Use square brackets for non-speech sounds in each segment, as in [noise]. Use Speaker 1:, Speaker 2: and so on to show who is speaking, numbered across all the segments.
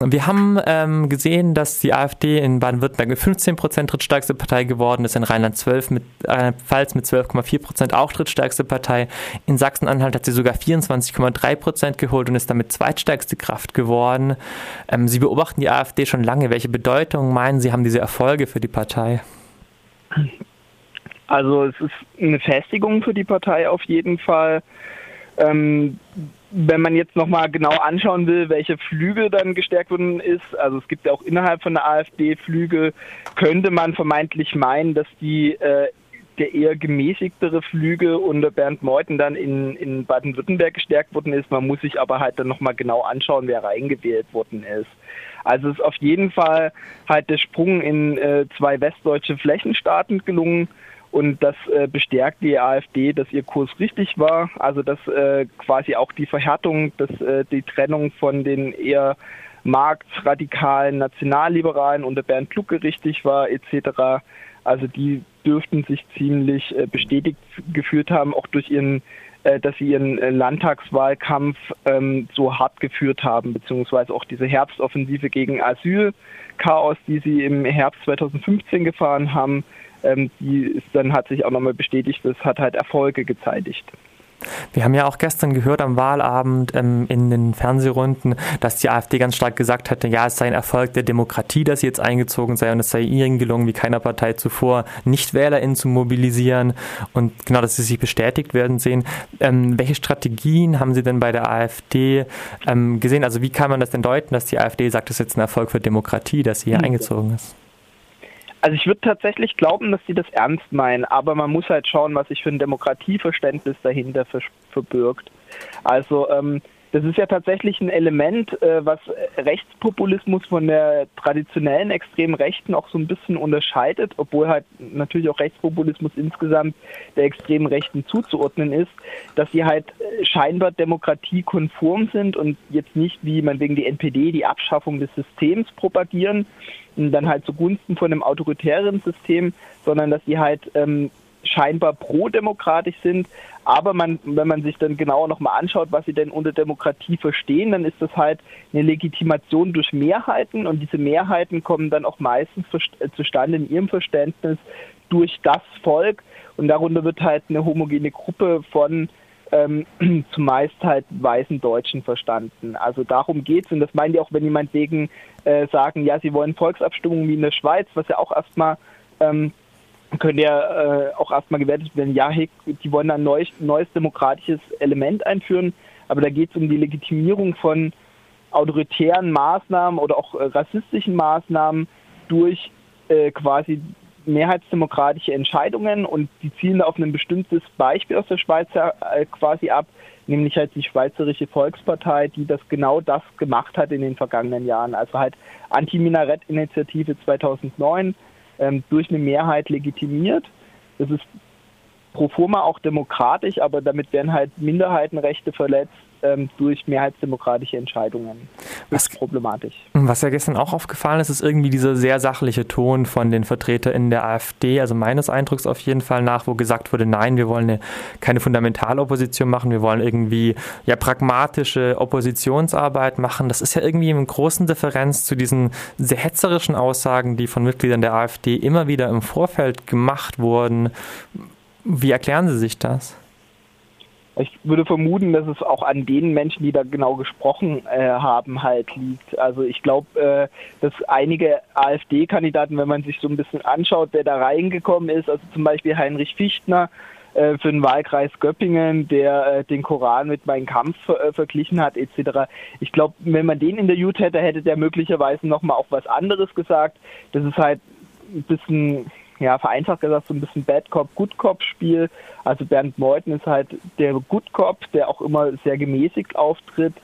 Speaker 1: Wir haben ähm, gesehen, dass die AfD in Baden-Württemberg mit 15 Prozent drittstärkste Partei geworden ist, in Rheinland 12 mit, äh, Pfalz mit 12,4 Prozent auch drittstärkste Partei. In Sachsen-Anhalt hat sie sogar 24,3 Prozent geholt und ist damit zweitstärkste Kraft geworden. Ähm, sie beobachten die AfD schon lange. Welche Bedeutung meinen Sie haben diese Erfolge für die Partei?
Speaker 2: Also es ist eine Festigung für die Partei auf jeden Fall. Ähm, wenn man jetzt nochmal genau anschauen will, welche Flügel dann gestärkt wurden ist, also es gibt ja auch innerhalb von der AfD Flügel, könnte man vermeintlich meinen, dass die äh, der eher gemäßigtere Flügel unter Bernd Meuthen dann in, in Baden-Württemberg gestärkt worden ist. Man muss sich aber halt dann nochmal genau anschauen, wer reingewählt worden ist. Also ist auf jeden Fall halt der Sprung in äh, zwei westdeutsche Flächenstaaten gelungen. Und das äh, bestärkt die AfD, dass ihr Kurs richtig war. Also dass äh, quasi auch die Verhärtung, dass äh, die Trennung von den eher marktradikalen Nationalliberalen unter Bernd Lucke richtig war, etc. Also die dürften sich ziemlich äh, bestätigt gefühlt haben, auch durch ihren, äh, dass sie ihren äh, Landtagswahlkampf ähm, so hart geführt haben, beziehungsweise auch diese Herbstoffensive gegen Asylchaos, die sie im Herbst 2015 gefahren haben ähm, die ist dann hat sich auch nochmal bestätigt, das hat halt Erfolge gezeitigt.
Speaker 1: Wir haben ja auch gestern gehört am Wahlabend ähm, in den Fernsehrunden, dass die AfD ganz stark gesagt hatte, ja, es sei ein Erfolg der Demokratie, dass sie jetzt eingezogen sei und es sei ihnen gelungen, wie keiner Partei zuvor, nicht WählerInnen zu mobilisieren und genau, dass sie sich bestätigt werden sehen. Ähm, welche Strategien haben Sie denn bei der AfD ähm, gesehen? Also wie kann man das denn deuten, dass die AfD sagt, es ist jetzt ein Erfolg für Demokratie, dass sie hier mhm. eingezogen ist?
Speaker 2: Also ich würde tatsächlich glauben, dass sie das ernst meinen, aber man muss halt schauen, was sich für ein Demokratieverständnis dahinter verbirgt. Also ähm, das ist ja tatsächlich ein Element, äh, was Rechtspopulismus von der traditionellen extremen Rechten auch so ein bisschen unterscheidet, obwohl halt natürlich auch Rechtspopulismus insgesamt der extremen Rechten zuzuordnen ist, dass sie halt äh, scheinbar demokratiekonform sind und jetzt nicht wie man wegen die NPD die Abschaffung des Systems propagieren, dann halt zugunsten von einem autoritären System, sondern dass sie halt ähm, scheinbar pro-demokratisch sind. Aber man, wenn man sich dann genauer nochmal anschaut, was sie denn unter Demokratie verstehen, dann ist das halt eine Legitimation durch Mehrheiten und diese Mehrheiten kommen dann auch meistens äh, zustande in ihrem Verständnis durch das Volk und darunter wird halt eine homogene Gruppe von ähm, [clears throat] zumeist halt weißen Deutschen verstanden. Also darum geht's und das meinen die auch, wenn jemand wegen äh, sagen, ja, sie wollen Volksabstimmungen wie in der Schweiz, was ja auch erstmal ähm, könnte ja äh, auch erstmal gewertet werden, ja, hey, die wollen ein neues, neues demokratisches Element einführen, aber da geht es um die Legitimierung von autoritären Maßnahmen oder auch äh, rassistischen Maßnahmen durch äh, quasi mehrheitsdemokratische Entscheidungen und die zielen auf ein bestimmtes Beispiel aus der Schweiz äh, quasi ab, nämlich halt die Schweizerische Volkspartei, die das genau das gemacht hat in den vergangenen Jahren. Also halt Anti-Minarett-Initiative 2009 ähm, durch eine Mehrheit legitimiert. Das ist pro forma auch demokratisch, aber damit werden halt Minderheitenrechte verletzt ähm, durch mehrheitsdemokratische Entscheidungen. Das ist problematisch.
Speaker 1: Was ja gestern auch aufgefallen ist, ist irgendwie dieser sehr sachliche Ton von den VertreterInnen der AfD, also meines Eindrucks auf jeden Fall nach, wo gesagt wurde, nein, wir wollen eine, keine Fundamentalopposition machen, wir wollen irgendwie ja pragmatische Oppositionsarbeit machen. Das ist ja irgendwie in großen Differenz zu diesen sehr hetzerischen Aussagen, die von Mitgliedern der AfD immer wieder im Vorfeld gemacht wurden. Wie erklären Sie sich das?
Speaker 2: Ich würde vermuten, dass es auch an den Menschen, die da genau gesprochen äh, haben, halt liegt. Also ich glaube, äh, dass einige AfD-Kandidaten, wenn man sich so ein bisschen anschaut, wer da reingekommen ist, also zum Beispiel Heinrich Fichtner äh, für den Wahlkreis Göppingen, der äh, den Koran mit meinem Kampf äh, verglichen hat, etc. Ich glaube, wenn man den interviewt hätte, hätte der möglicherweise nochmal auch was anderes gesagt. Das ist halt ein bisschen ja, vereinfacht gesagt, so ein bisschen Bad Cop, Good Cop Spiel. Also Bernd Meuthen ist halt der Good Cop, der auch immer sehr gemäßigt auftritt,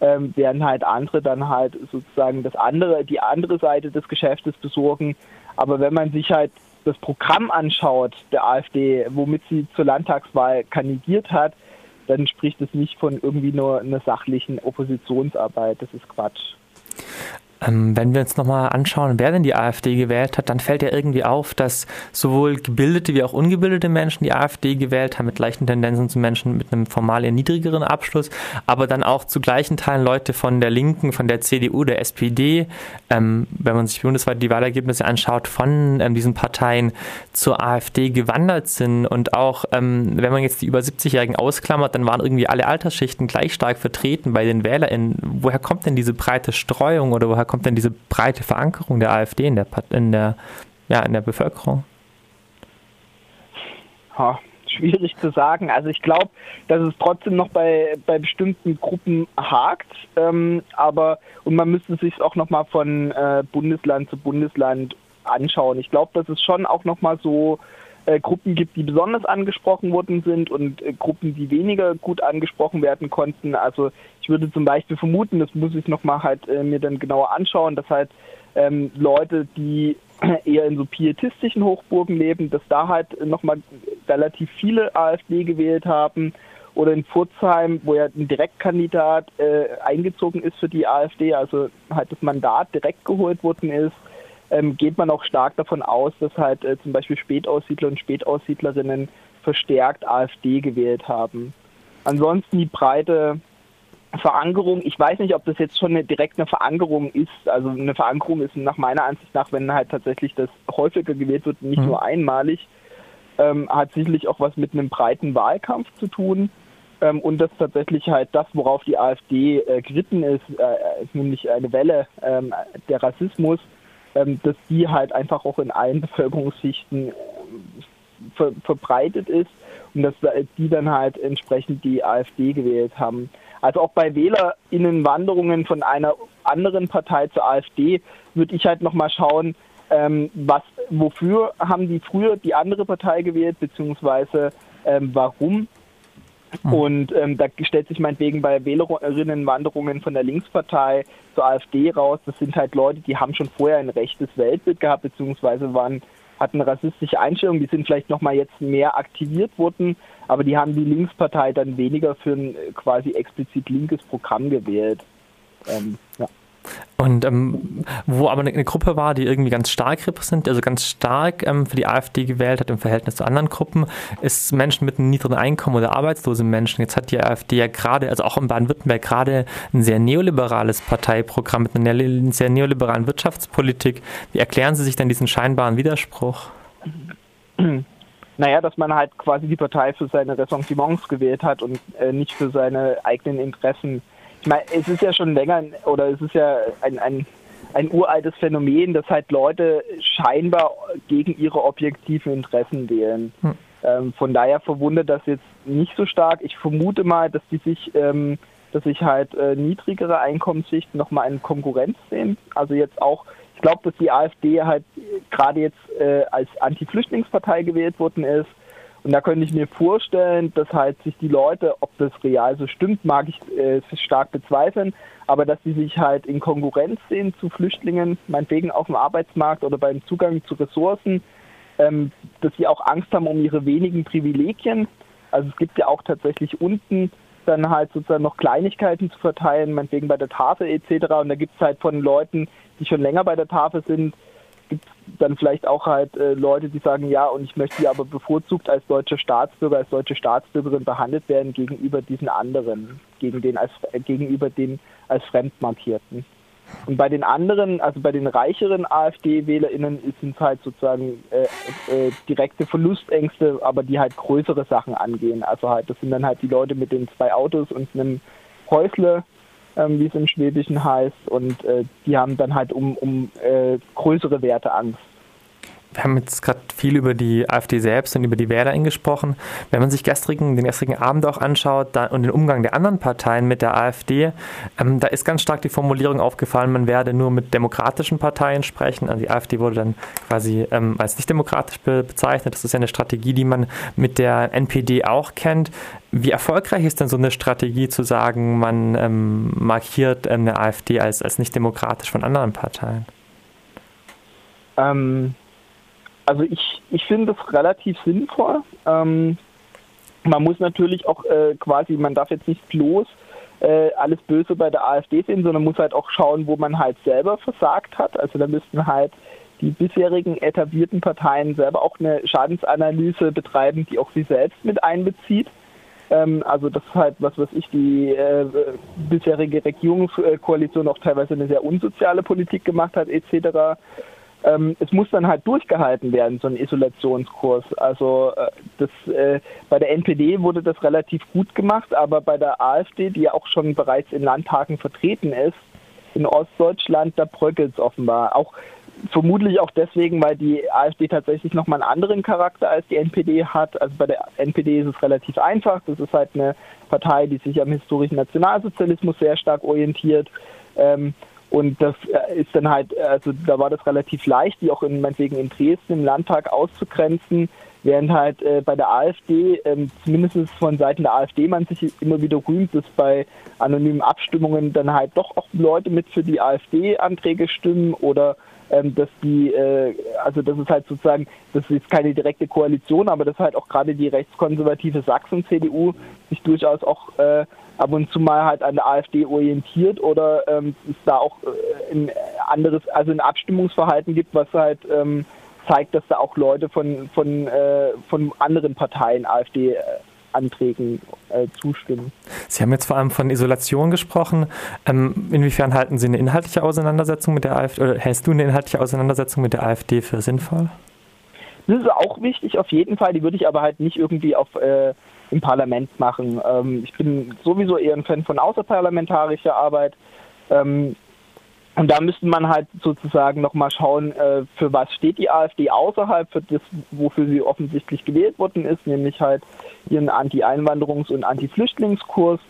Speaker 2: ähm, während halt andere dann halt sozusagen das andere, die andere Seite des Geschäftes besorgen. Aber wenn man sich halt das Programm anschaut der AfD, womit sie zur Landtagswahl kandidiert hat, dann spricht es nicht von irgendwie nur einer sachlichen Oppositionsarbeit. Das ist Quatsch.
Speaker 1: Ähm, wenn wir uns nochmal anschauen, wer denn die AfD gewählt hat, dann fällt ja irgendwie auf, dass sowohl gebildete wie auch ungebildete Menschen die AfD gewählt haben, mit gleichen Tendenzen zu Menschen mit einem formal eher niedrigeren Abschluss, aber dann auch zu gleichen Teilen Leute von der Linken, von der CDU, der SPD, ähm, wenn man sich bundesweit die Wahlergebnisse anschaut, von ähm, diesen Parteien zur AfD gewandert sind. Und auch, ähm, wenn man jetzt die über 70-Jährigen ausklammert, dann waren irgendwie alle Altersschichten gleich stark vertreten bei den WählerInnen. Woher kommt denn diese breite Streuung oder woher kommt denn diese breite Verankerung der AfD in der, in der, ja, in der Bevölkerung?
Speaker 2: Ha, schwierig zu sagen. Also ich glaube, dass es trotzdem noch bei, bei bestimmten Gruppen hakt, ähm, aber und man müsste sich auch nochmal von äh, Bundesland zu Bundesland anschauen. Ich glaube, dass es schon auch nochmal so äh, Gruppen gibt, die besonders angesprochen worden sind und äh, Gruppen, die weniger gut angesprochen werden konnten. Also ich würde zum Beispiel vermuten, das muss ich nochmal halt äh, mir dann genauer anschauen, dass halt ähm, Leute, die [clears throat] eher in so pietistischen Hochburgen leben, dass da halt nochmal relativ viele AfD gewählt haben. Oder in Pforzheim, wo ja ein Direktkandidat äh, eingezogen ist für die AfD, also halt das Mandat direkt geholt worden ist, ähm, geht man auch stark davon aus, dass halt äh, zum Beispiel Spätaussiedler und Spätaussiedlerinnen verstärkt AfD gewählt haben. Ansonsten die breite Verankerung, ich weiß nicht, ob das jetzt schon eine direkte Verankerung ist. Also eine Verankerung ist nach meiner Ansicht nach, wenn halt tatsächlich das häufiger gewählt wird, nicht mhm. nur einmalig, ähm, hat sicherlich auch was mit einem breiten Wahlkampf zu tun. Ähm, und das tatsächlich halt das, worauf die AfD äh, geritten ist, äh, ist nämlich eine Welle ähm, der Rassismus, dass die halt einfach auch in allen [laughs] Bevölkerungsschichten äh, ver verbreitet ist und dass die dann halt entsprechend die AfD gewählt haben. Also auch bei WählerInnenwanderungen von einer anderen Partei zur AfD würde ich halt nochmal schauen, ähm, was, wofür haben die früher die andere Partei gewählt, beziehungsweise ähm, warum. Mhm. Und ähm, da stellt sich meinetwegen bei Wählerinnenwanderungen von der Linkspartei zur AfD raus, das sind halt Leute, die haben schon vorher ein rechtes Weltbild gehabt, beziehungsweise waren hatten rassistische Einstellungen, die sind vielleicht nochmal jetzt mehr aktiviert worden, aber die haben die Linkspartei dann weniger für ein quasi explizit linkes Programm gewählt. Ähm, ja.
Speaker 1: Und ähm, wo aber eine, eine, Gruppe war, die irgendwie ganz stark repräsentiert, also ganz stark ähm, für die AfD gewählt hat im Verhältnis zu anderen Gruppen, ist Menschen mit einem niedrigen Einkommen oder arbeitslose Menschen. Jetzt hat die AfD ja gerade, also auch in Baden-Württemberg gerade ein sehr neoliberales Parteiprogramm mit einer sehr neoliberalen Wirtschaftspolitik. Wie erklären Sie sich denn diesen scheinbaren Widerspruch?
Speaker 2: Naja, dass man halt quasi die Partei für seine Ressentiments gewählt hat und äh, nicht für seine eigenen Interessen ich meine, es ist ja schon länger oder es ist ja ein, ein, ein uraltes Phänomen, dass halt Leute scheinbar gegen ihre objektiven Interessen wählen. Hm. Ähm, von daher verwundert das jetzt nicht so stark. Ich vermute mal, dass die sich, ähm, dass sich halt äh, niedrigere Einkommensschichten nochmal in Konkurrenz sehen. Also jetzt auch, ich glaube, dass die AfD halt gerade jetzt äh, als Anti-Flüchtlingspartei gewählt worden ist und da könnte ich mir vorstellen, dass halt sich die Leute, ob das real so stimmt, mag ich äh, stark bezweifeln, aber dass sie sich halt in Konkurrenz sehen zu Flüchtlingen, meinetwegen auf dem Arbeitsmarkt oder beim Zugang zu Ressourcen, ähm, dass sie auch Angst haben um ihre wenigen Privilegien. Also es gibt ja auch tatsächlich unten dann halt sozusagen noch Kleinigkeiten zu verteilen, meinetwegen bei der Tafel etc. Und da gibt es halt von Leuten, die schon länger bei der Tafel sind, dann vielleicht auch halt äh, Leute, die sagen, ja, und ich möchte aber bevorzugt als deutscher Staatsbürger, als deutsche Staatsbürgerin behandelt werden gegenüber diesen anderen, gegen den als, äh, gegenüber den als Fremdmarkierten. Und bei den anderen, also bei den reicheren AfD-WählerInnen sind es halt sozusagen äh, äh, direkte Verlustängste, aber die halt größere Sachen angehen. Also halt, das sind dann halt die Leute mit den zwei Autos und einem Häusle, ähm, wie es im Schwäbischen heißt. Und äh, die haben dann halt um, um äh, größere Werte Angst.
Speaker 1: Wir haben jetzt gerade viel über die AfD selbst und über die WählerInnen gesprochen. Wenn man sich gestrigen, den gestrigen Abend auch anschaut da, und den Umgang der anderen Parteien mit der AfD, ähm, da ist ganz stark die Formulierung aufgefallen, man werde nur mit demokratischen Parteien sprechen. Also die AfD wurde dann quasi ähm, als nicht demokratisch be bezeichnet. Das ist ja eine Strategie, die man mit der NPD auch kennt. Wie erfolgreich ist denn so eine Strategie zu sagen, man ähm, markiert eine AfD als, als nicht demokratisch von anderen Parteien?
Speaker 2: Ähm, also ich, ich finde das relativ sinnvoll. Ähm, man muss natürlich auch äh, quasi, man darf jetzt nicht bloß äh, alles Böse bei der AfD sehen, sondern muss halt auch schauen, wo man halt selber versagt hat. Also da müssten halt die bisherigen etablierten Parteien selber auch eine Schadensanalyse betreiben, die auch sie selbst mit einbezieht. Ähm, also das ist halt, was weiß ich, die äh, bisherige Regierungskoalition auch teilweise eine sehr unsoziale Politik gemacht hat, etc. Ähm, es muss dann halt durchgehalten werden, so ein Isolationskurs. Also äh, das, äh, bei der NPD wurde das relativ gut gemacht, aber bei der AfD, die ja auch schon bereits in Landtagen vertreten ist, in Ostdeutschland, da bröckelt es offenbar. Auch vermutlich auch deswegen, weil die AfD tatsächlich nochmal einen anderen Charakter als die NPD hat. Also bei der NPD ist es relativ einfach. Das ist halt eine Partei, die sich am historischen Nationalsozialismus sehr stark orientiert. Ähm, und das äh, ist dann halt, also da war das relativ leicht, die auch in, meinetwegen in Dresden im Landtag auszugrenzen, während halt äh, bei der AfD, ähm, zumindest von Seiten der AfD, man sich immer wieder rühmt, dass bei anonymen Abstimmungen dann halt doch auch Leute mit für die AfD-Anträge stimmen oder ähm, dass die, äh, also das ist halt sozusagen, das ist keine direkte Koalition, aber dass halt auch gerade die rechtskonservative Sachsen-CDU sich durchaus auch äh, ab und zu mal halt an der AfD orientiert oder ähm, es da auch äh, ein anderes, also ein Abstimmungsverhalten gibt, was halt ähm, zeigt, dass da auch Leute von, von, äh, von anderen Parteien AfD äh, Anträgen äh, zustimmen.
Speaker 1: Sie haben jetzt vor allem von Isolation gesprochen. Ähm, inwiefern halten Sie eine inhaltliche Auseinandersetzung mit der AfD oder hältst du eine inhaltliche Auseinandersetzung mit der AfD für sinnvoll?
Speaker 2: Das ist auch wichtig, auf jeden Fall. Die würde ich aber halt nicht irgendwie auf äh, im Parlament machen. Ähm, ich bin sowieso eher ein Fan von außerparlamentarischer Arbeit. Ähm, und da müsste man halt sozusagen nochmal schauen, äh, für was steht die AfD außerhalb, für das, wofür sie offensichtlich gewählt worden ist, nämlich halt ihren Anti-Einwanderungs- und Anti-Flüchtlingskurs.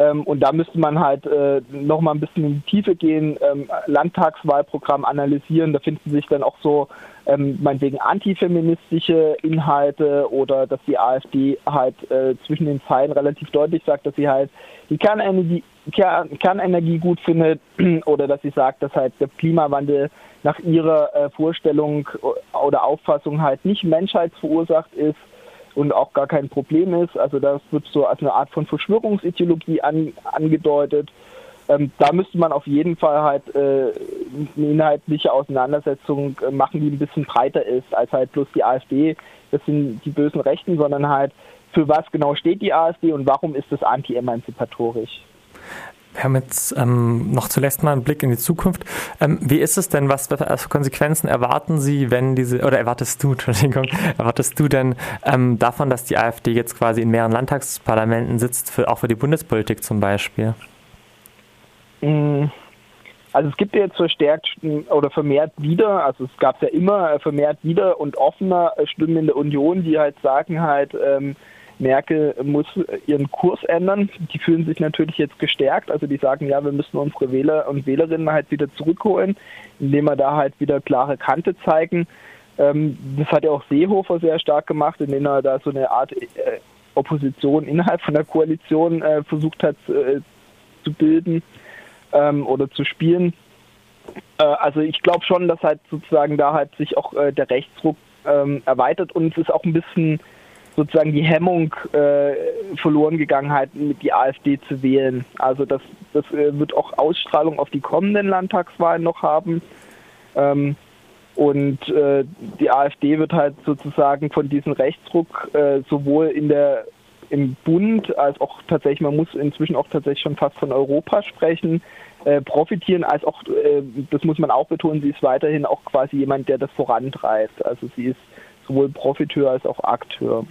Speaker 2: Ähm, und da müsste man halt äh, nochmal ein bisschen in die Tiefe gehen, ähm, Landtagswahlprogramm analysieren. Da finden sich dann auch so ähm, meinetwegen antifeministische Inhalte oder dass die AfD halt äh, zwischen den Zeilen relativ deutlich sagt, dass sie halt die Kernenergie, Kern, Kernenergie gut findet [clears throat] oder dass sie sagt, dass halt der Klimawandel nach ihrer äh, Vorstellung oder Auffassung halt nicht menschheitsverursacht ist und auch gar kein Problem ist. Also das wird so als eine Art von Verschwörungsideologie an, angedeutet. Ähm, da müsste man auf jeden Fall halt äh, eine inhaltliche Auseinandersetzung äh, machen, die ein bisschen breiter ist als halt bloß die AfD. Das sind die bösen Rechten, sondern halt für was genau steht die AfD und warum ist das anti-emanzipatorisch?
Speaker 1: Wir haben jetzt ähm, noch zuletzt mal einen Blick in die Zukunft. Ähm, wie ist es denn, was für Konsequenzen erwarten Sie, wenn diese, oder erwartest du, [laughs] Entschuldigung, erwartest du denn ähm, davon, dass die AfD jetzt quasi in mehreren Landtagsparlamenten sitzt, für, auch für die Bundespolitik zum Beispiel?
Speaker 2: Mm, also es gibt ja jetzt verstärkt oder vermehrt wieder, also es gab ja immer äh, vermehrt wieder und offener Stimmen in der Union, die halt sagen halt, ähm, Merkel muss ihren Kurs ändern. Die fühlen sich natürlich jetzt gestärkt. Also die sagen, ja, wir müssen unsere Wähler und Wählerinnen halt wieder zurückholen, indem wir da halt wieder klare Kante zeigen. Ähm, das hat ja auch Seehofer sehr stark gemacht, indem er da so eine Art äh, Opposition innerhalb von der Koalition äh, versucht hat äh, zu bilden ähm, oder zu spielen. Also ich glaube schon, dass halt sozusagen da halt sich auch der Rechtsdruck ähm, erweitert und es ist auch ein bisschen sozusagen die Hemmung äh, verloren gegangen hat, mit die AfD zu wählen. Also das, das äh, wird auch Ausstrahlung auf die kommenden Landtagswahlen noch haben. Ähm, und äh, die AfD wird halt sozusagen von diesem Rechtsdruck äh, sowohl in der im Bund als auch tatsächlich, man muss inzwischen auch tatsächlich schon fast von Europa sprechen, äh, profitieren, als auch, äh, das muss man auch betonen, sie ist weiterhin auch quasi jemand, der das vorantreibt. Also sie ist sowohl Profiteur als auch Akteur.